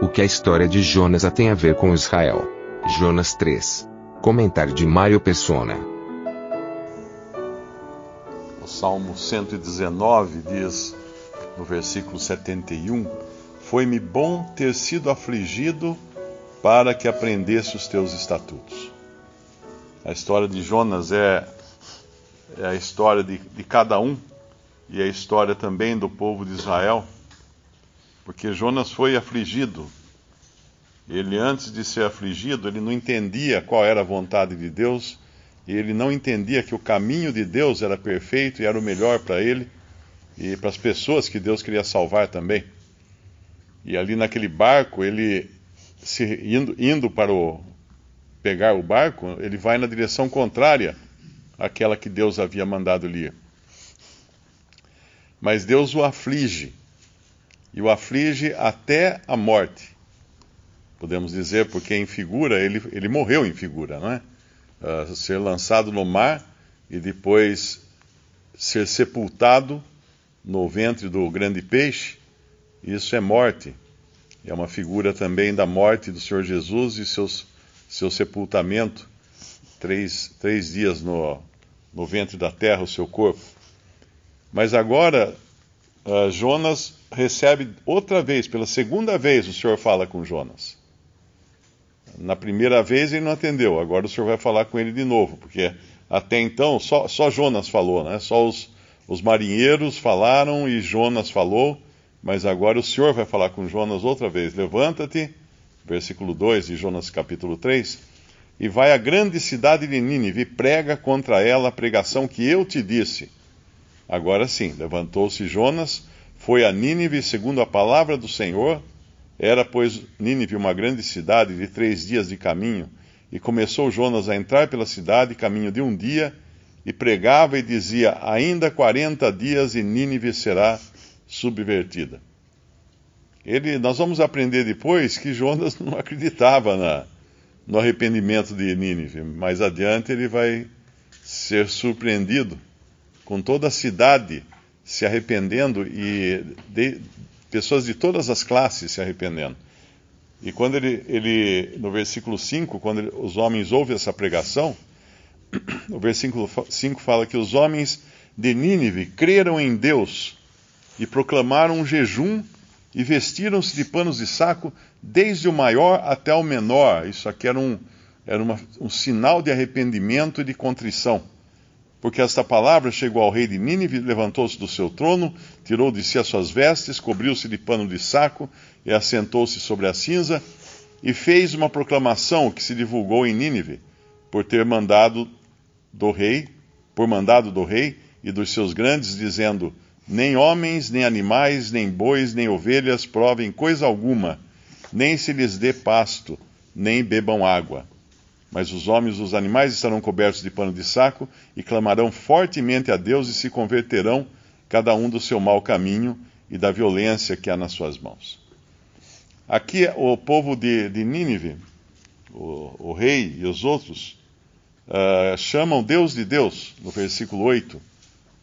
O que a história de Jonas tem a ver com Israel? Jonas 3. Comentário de Mário Persona. O Salmo 119 diz, no versículo 71, Foi-me bom ter sido afligido para que aprendesse os teus estatutos. A história de Jonas é, é a história de, de cada um e a história também do povo de Israel, porque Jonas foi afligido ele, antes de ser afligido, ele não entendia qual era a vontade de Deus, e ele não entendia que o caminho de Deus era perfeito e era o melhor para ele e para as pessoas que Deus queria salvar também. E ali naquele barco, ele se, indo, indo para o, pegar o barco, ele vai na direção contrária àquela que Deus havia mandado ele ir. Mas Deus o aflige, e o aflige até a morte podemos dizer, porque em figura, ele, ele morreu em figura, não é? Uh, ser lançado no mar e depois ser sepultado no ventre do grande peixe, isso é morte. É uma figura também da morte do Senhor Jesus e seus, seu sepultamento, três, três dias no, no ventre da terra, o seu corpo. Mas agora, uh, Jonas recebe outra vez, pela segunda vez, o Senhor fala com Jonas. Na primeira vez ele não atendeu, agora o senhor vai falar com ele de novo, porque até então só, só Jonas falou, né? Só os, os marinheiros falaram e Jonas falou, mas agora o senhor vai falar com Jonas outra vez. Levanta-te, versículo 2 de Jonas capítulo 3, e vai à grande cidade de Nínive prega contra ela a pregação que eu te disse. Agora sim, levantou-se Jonas, foi a Nínive segundo a palavra do Senhor era, pois, Nínive uma grande cidade de três dias de caminho, e começou Jonas a entrar pela cidade, caminho de um dia, e pregava e dizia: Ainda quarenta dias e Nínive será subvertida. Ele, nós vamos aprender depois que Jonas não acreditava na, no arrependimento de Nínive. Mais adiante ele vai ser surpreendido com toda a cidade se arrependendo e de, pessoas de todas as classes se arrependendo. E quando ele, ele no versículo 5, quando ele, os homens ouvem essa pregação, o versículo 5 fala que os homens de Nínive creram em Deus e proclamaram um jejum e vestiram-se de panos de saco, desde o maior até o menor. Isso aqui era um, era uma, um sinal de arrependimento e de contrição. Porque esta palavra chegou ao rei de Nínive, levantou-se do seu trono, tirou de si as suas vestes, cobriu-se de pano de saco e assentou-se sobre a cinza e fez uma proclamação que se divulgou em Nínive, por ter mandado do rei, por mandado do rei e dos seus grandes, dizendo: Nem homens, nem animais, nem bois, nem ovelhas provem coisa alguma, nem se lhes dê pasto, nem bebam água mas os homens e os animais estarão cobertos de pano de saco e clamarão fortemente a Deus e se converterão, cada um do seu mau caminho e da violência que há nas suas mãos. Aqui, o povo de, de Nínive, o, o, rei e os outros, uh, chamam Deus de Deus, no versículo 8.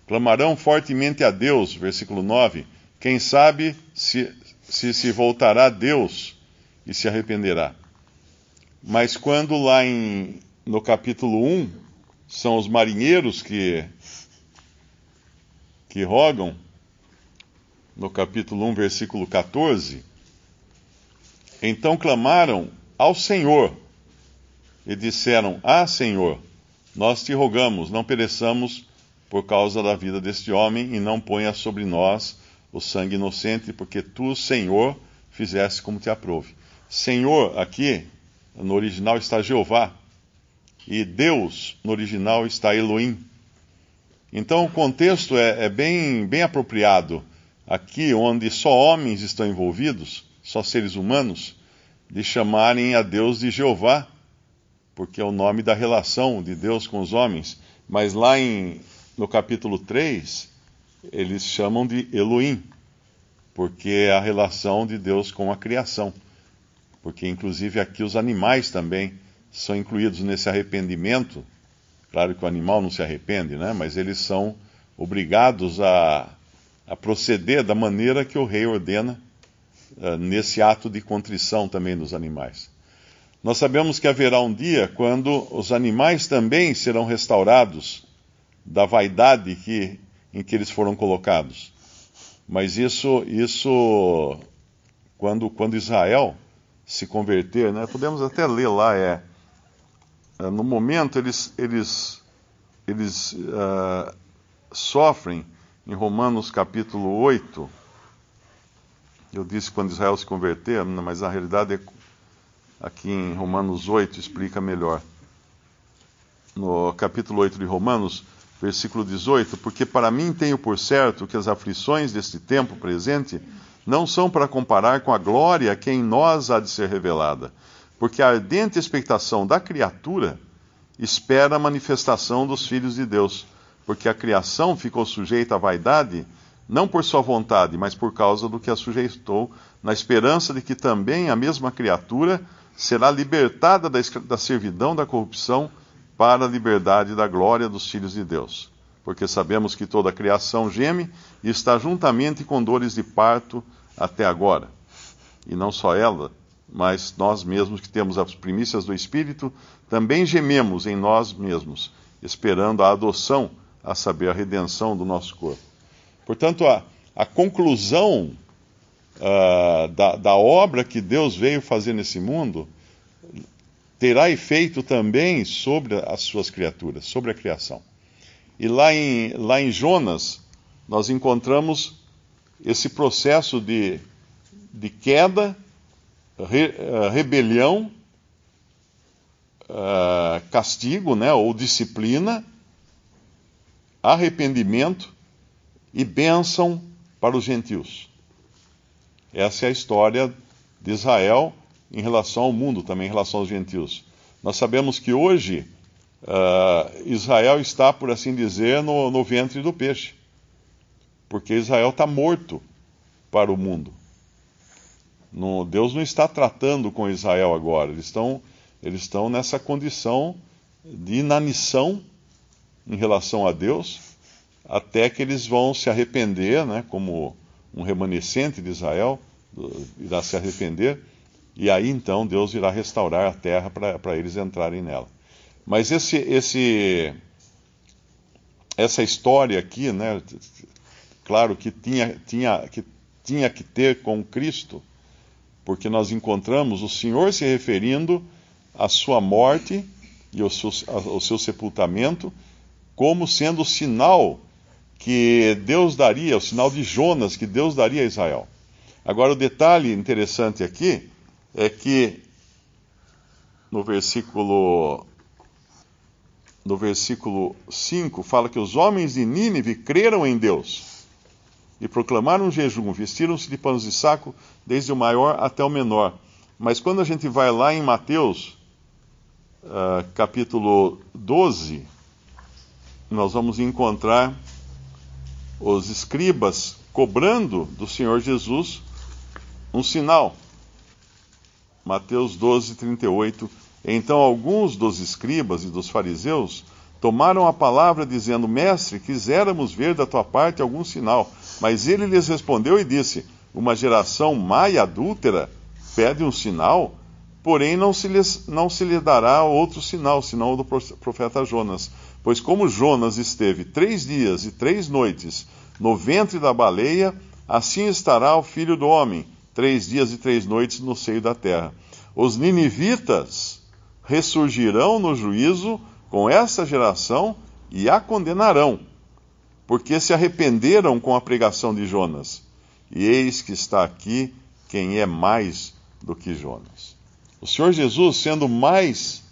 Clamarão fortemente a Deus, versículo 9. Quem sabe se se, se voltará a Deus e se arrependerá. Mas quando lá em, no capítulo 1 são os marinheiros que, que rogam, no capítulo 1, versículo 14, então clamaram ao Senhor e disseram: Ah, Senhor, nós te rogamos, não pereçamos por causa da vida deste homem e não ponha sobre nós o sangue inocente, porque tu, Senhor, fizeste como te aprove. Senhor, aqui no original está Jeová, e Deus, no original, está Elohim. Então o contexto é, é bem, bem apropriado. aqui onde só homens estão envolvidos, só seres humanos, de chamarem a Deus de Jeová, porque é o nome da relação de Deus com os homens. Mas lá em, no capítulo 3, eles chamam de Elohim, porque é a relação de Deus com a criação. Porque, inclusive, aqui os animais também são incluídos nesse arrependimento. Claro que o animal não se arrepende, né? mas eles são obrigados a, a proceder da maneira que o rei ordena uh, nesse ato de contrição também dos animais. Nós sabemos que haverá um dia quando os animais também serão restaurados da vaidade que, em que eles foram colocados. Mas isso, isso quando, quando Israel se converter, né, podemos até ler lá, é, é no momento eles, eles, eles uh, sofrem, em Romanos capítulo 8, eu disse quando Israel se converter, mas na realidade é aqui em Romanos 8 explica melhor. No capítulo 8 de Romanos, versículo 18: Porque para mim tenho por certo que as aflições deste tempo presente não são para comparar com a glória que em nós há de ser revelada. Porque a ardente expectação da criatura espera a manifestação dos filhos de Deus. Porque a criação ficou sujeita à vaidade, não por sua vontade, mas por causa do que a sujeitou, na esperança de que também a mesma criatura será libertada da, servidão da corrupção para a liberdade da glória dos filhos de Deus. Porque sabemos que toda a criação geme e está juntamente com dores de parto até agora. E não só ela, mas nós mesmos que temos as primícias do Espírito, também gememos em nós mesmos, esperando a adoção, a saber, a redenção do nosso corpo. Portanto, a, a conclusão uh, da, da obra que Deus veio fazer nesse mundo terá efeito também sobre as suas criaturas, sobre a criação. E lá em, lá em Jonas, nós encontramos esse processo de, de queda, re, uh, rebelião, uh, castigo, né, ou disciplina, arrependimento e bênção para os gentios. Essa é a história de Israel em relação ao mundo, também em relação aos gentios. Nós sabemos que hoje uh, Israel está, por assim dizer, no, no ventre do peixe, porque Israel está morto para o mundo. No, Deus não está tratando com Israel agora, eles estão, eles estão nessa condição de inanição em relação a Deus, até que eles vão se arrepender, né, como um remanescente de Israel irá se arrepender, e aí então Deus irá restaurar a terra para eles entrarem nela. Mas esse, esse, essa história aqui, né, claro que tinha, tinha, que tinha que ter com Cristo, porque nós encontramos o Senhor se referindo à sua morte e ao seu, ao seu sepultamento como sendo o sinal que Deus daria, o sinal de Jonas que Deus daria a Israel. Agora, o detalhe interessante aqui é que no versículo no versículo 5 fala que os homens de Nínive creram em Deus e proclamaram um jejum, vestiram-se de panos de saco, desde o maior até o menor. Mas quando a gente vai lá em Mateus, uh, capítulo 12, nós vamos encontrar os escribas cobrando do Senhor Jesus um sinal. Mateus 12, 38. Então alguns dos escribas e dos fariseus tomaram a palavra, dizendo: Mestre, quiséramos ver da tua parte algum sinal. Mas ele lhes respondeu e disse: Uma geração má e adúltera pede um sinal, porém não se, lhes, não se lhe dará outro sinal, senão o do profeta Jonas. Pois como Jonas esteve três dias e três noites no ventre da baleia, assim estará o filho do homem, três dias e três noites no seio da terra. Os ninivitas ressurgirão no juízo com essa geração e a condenarão, porque se arrependeram com a pregação de Jonas. E eis que está aqui quem é mais do que Jonas. O Senhor Jesus, sendo mais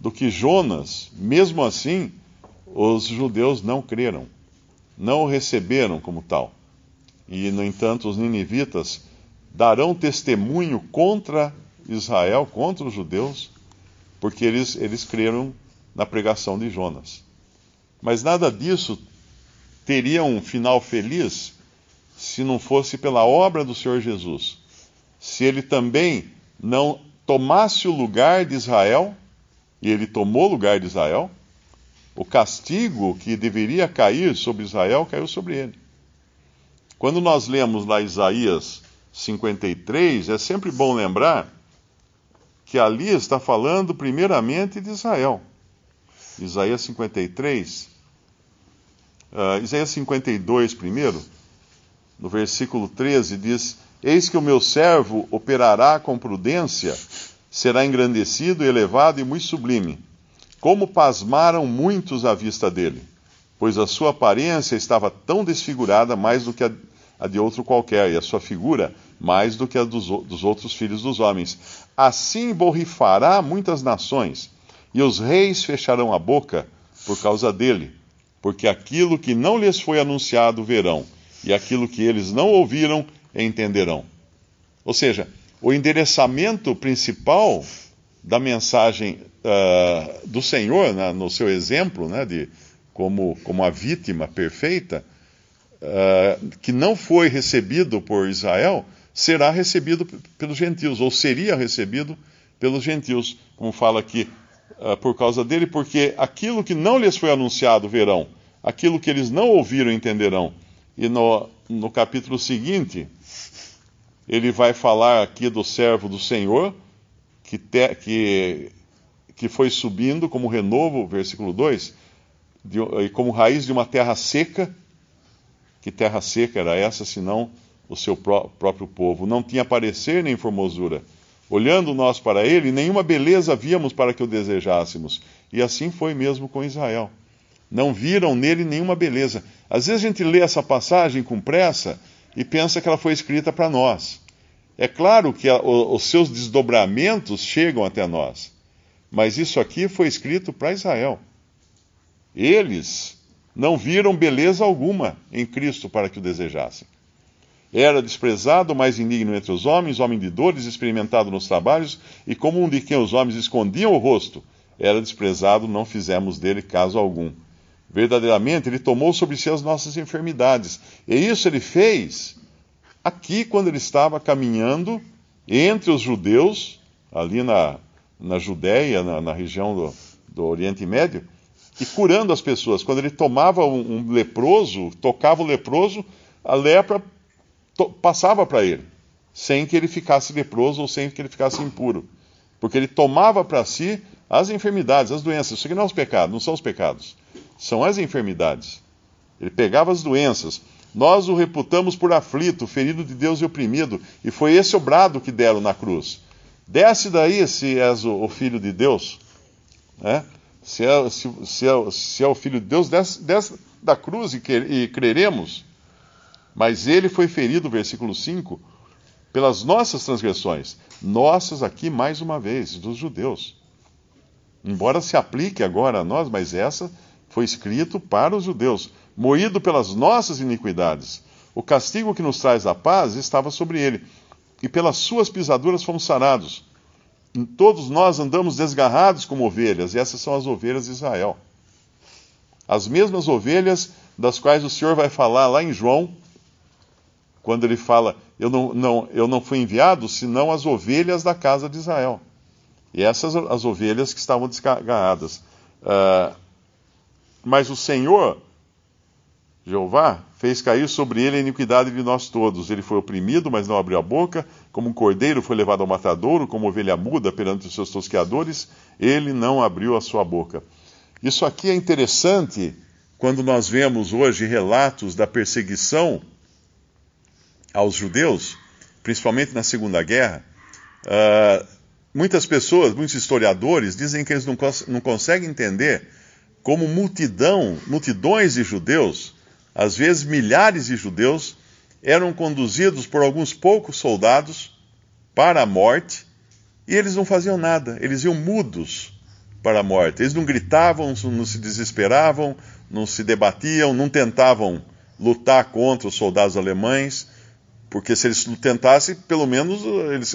do que Jonas, mesmo assim, os judeus não creram, não o receberam como tal. E, no entanto, os ninivitas darão testemunho contra Israel, contra os judeus, porque eles, eles creram na pregação de Jonas. Mas nada disso teria um final feliz se não fosse pela obra do Senhor Jesus. Se ele também não tomasse o lugar de Israel, e ele tomou o lugar de Israel, o castigo que deveria cair sobre Israel caiu sobre ele. Quando nós lemos lá Isaías 53, é sempre bom lembrar que ali está falando primeiramente de Israel. Isaías 53, uh, Isaías 52 primeiro, no versículo 13, diz: Eis que o meu servo operará com prudência, será engrandecido, elevado e muito sublime. Como pasmaram muitos à vista dele, pois a sua aparência estava tão desfigurada mais do que a, a de outro qualquer, e a sua figura mais do que a dos, dos outros filhos dos homens. Assim borrifará muitas nações, e os reis fecharão a boca por causa dele, porque aquilo que não lhes foi anunciado verão, e aquilo que eles não ouviram entenderão. Ou seja, o endereçamento principal da mensagem uh, do Senhor, né, no seu exemplo, né, de como, como a vítima perfeita, uh, que não foi recebido por Israel, será recebido pelos gentios, ou seria recebido pelos gentios, como fala aqui, uh, por causa dele, porque aquilo que não lhes foi anunciado verão, aquilo que eles não ouviram entenderão. E no, no capítulo seguinte, ele vai falar aqui do servo do Senhor, que, te, que, que foi subindo como renovo, versículo 2, de, como raiz de uma terra seca. Que terra seca era essa, senão o seu pró próprio povo? Não tinha parecer nem formosura. Olhando nós para ele, nenhuma beleza víamos para que o desejássemos. E assim foi mesmo com Israel. Não viram nele nenhuma beleza. Às vezes a gente lê essa passagem com pressa e pensa que ela foi escrita para nós. É claro que a, o, os seus desdobramentos chegam até nós, mas isso aqui foi escrito para Israel. Eles não viram beleza alguma em Cristo para que o desejassem. Era desprezado, mais indigno entre os homens, homem de dores, experimentado nos trabalhos, e como um de quem os homens escondiam o rosto, era desprezado, não fizemos dele caso algum. Verdadeiramente, ele tomou sobre si as nossas enfermidades, e isso ele fez aqui quando ele estava caminhando entre os judeus, ali na, na Judéia, na, na região do, do, Oriente Médio, e curando as pessoas. Quando ele tomava um, um leproso, tocava o leproso, a lepra passava para ele, sem que ele ficasse leproso ou sem que ele ficasse impuro. Porque ele tomava para si as enfermidades, as doenças. Isso aqui não é os pecados, não são os pecados, são as enfermidades. Ele pegava as doenças. Nós o reputamos por aflito, ferido de Deus e oprimido, e foi esse o brado que deram na cruz. Desce daí se és o, filho de Deus. Né? Se, é, se, se, é, se, é, o filho de Deus, desce, desce da cruz e, que, e creremos. Mas ele foi ferido, versículo 5, pelas nossas transgressões. Nossas aqui, mais uma vez, dos judeus. Embora se aplique agora a nós, mas essa foi escrito para os judeus moído pelas nossas iniquidades. O castigo que nos traz a paz estava sobre ele, e pelas suas pisaduras fomos sarados. Todos nós andamos desgarrados como ovelhas, e essas são as ovelhas de Israel. As mesmas ovelhas das quais o Senhor vai falar lá em João, quando ele fala: Eu não, não, eu não fui enviado senão as ovelhas da casa de Israel. E essas as ovelhas que estavam desgarradas. Uh, mas o Senhor Jeová fez cair sobre ele a iniquidade de nós todos. Ele foi oprimido, mas não abriu a boca. Como um cordeiro foi levado ao matadouro, como ovelha muda perante os seus tosqueadores, ele não abriu a sua boca. Isso aqui é interessante quando nós vemos hoje relatos da perseguição aos judeus, principalmente na Segunda Guerra. Uh, muitas pessoas, muitos historiadores, dizem que eles não, cons não conseguem entender como multidão, multidões de judeus às vezes milhares de judeus, eram conduzidos por alguns poucos soldados para a morte e eles não faziam nada, eles iam mudos para a morte. Eles não gritavam, não se desesperavam, não se debatiam, não tentavam, lutar contra os soldados alemães, porque se eles tentassem, pelo menos eles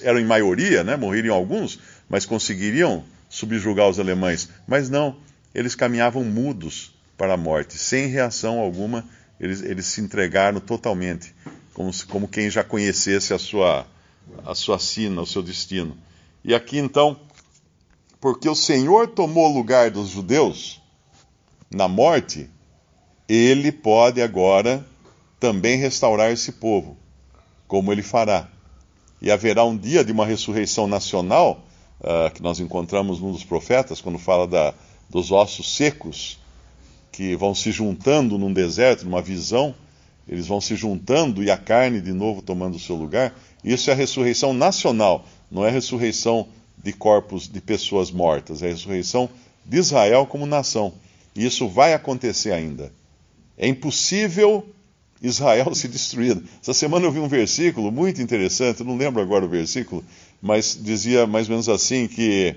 eram em maioria, né? morreriam alguns, mas conseguiriam subjugar os alemães. Mas não, eles caminhavam mudos para a morte, sem reação alguma, eles, eles se entregaram totalmente, como, se, como quem já conhecesse a sua, a sua sina, o seu destino. E aqui então, porque o Senhor tomou o lugar dos judeus na morte, ele pode agora também restaurar esse povo, como ele fará. E haverá um dia de uma ressurreição nacional, uh, que nós encontramos num dos profetas, quando fala da, dos ossos secos, que vão se juntando num deserto, numa visão, eles vão se juntando e a carne de novo tomando o seu lugar. Isso é a ressurreição nacional, não é a ressurreição de corpos de pessoas mortas, é a ressurreição de Israel como nação. E isso vai acontecer ainda. É impossível Israel se destruir. Essa semana eu vi um versículo muito interessante, não lembro agora o versículo, mas dizia mais ou menos assim que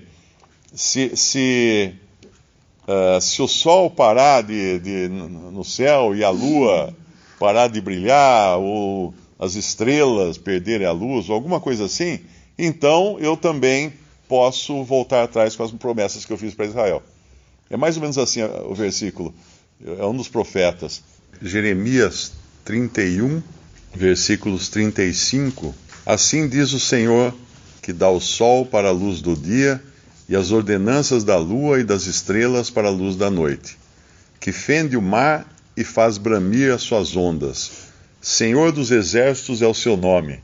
se, se, uh, se o sol parar de, de, no céu e a lua parar de brilhar, ou as estrelas perderem a luz, ou alguma coisa assim, então eu também posso voltar atrás com as promessas que eu fiz para Israel. É mais ou menos assim o versículo. É um dos profetas. Jeremias 31, versículos 35. Assim diz o Senhor, que dá o sol para a luz do dia, e as ordenanças da lua e das estrelas para a luz da noite, que fende o mar e faz bramir as suas ondas. Senhor dos exércitos é o seu nome.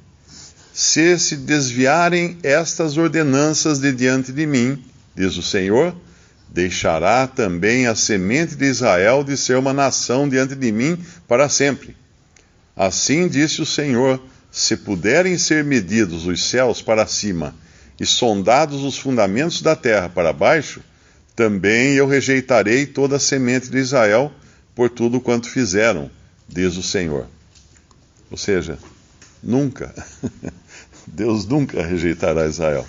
Se se desviarem estas ordenanças de diante de mim, diz o Senhor, deixará também a semente de Israel de ser uma nação diante de mim para sempre. Assim disse o Senhor: se puderem ser medidos os céus para cima e sondados os fundamentos da terra para baixo, também eu rejeitarei toda a semente de Israel por tudo quanto fizeram, diz o Senhor. Ou seja, nunca, Deus nunca rejeitará Israel.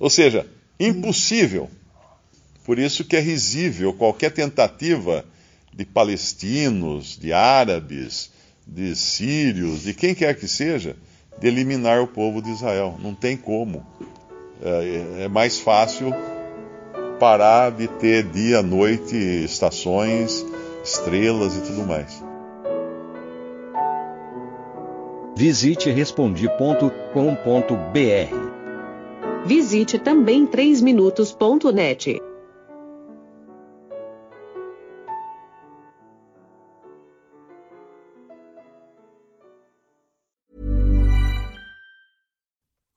Ou seja, impossível. Por isso que é risível qualquer tentativa de palestinos, de árabes, de sírios, de quem quer que seja, de eliminar o povo de Israel. Não tem como. É, é mais fácil parar de ter dia, noite, estações, estrelas e tudo mais. Visite respondi.com.br. Visite também 3minutos.net.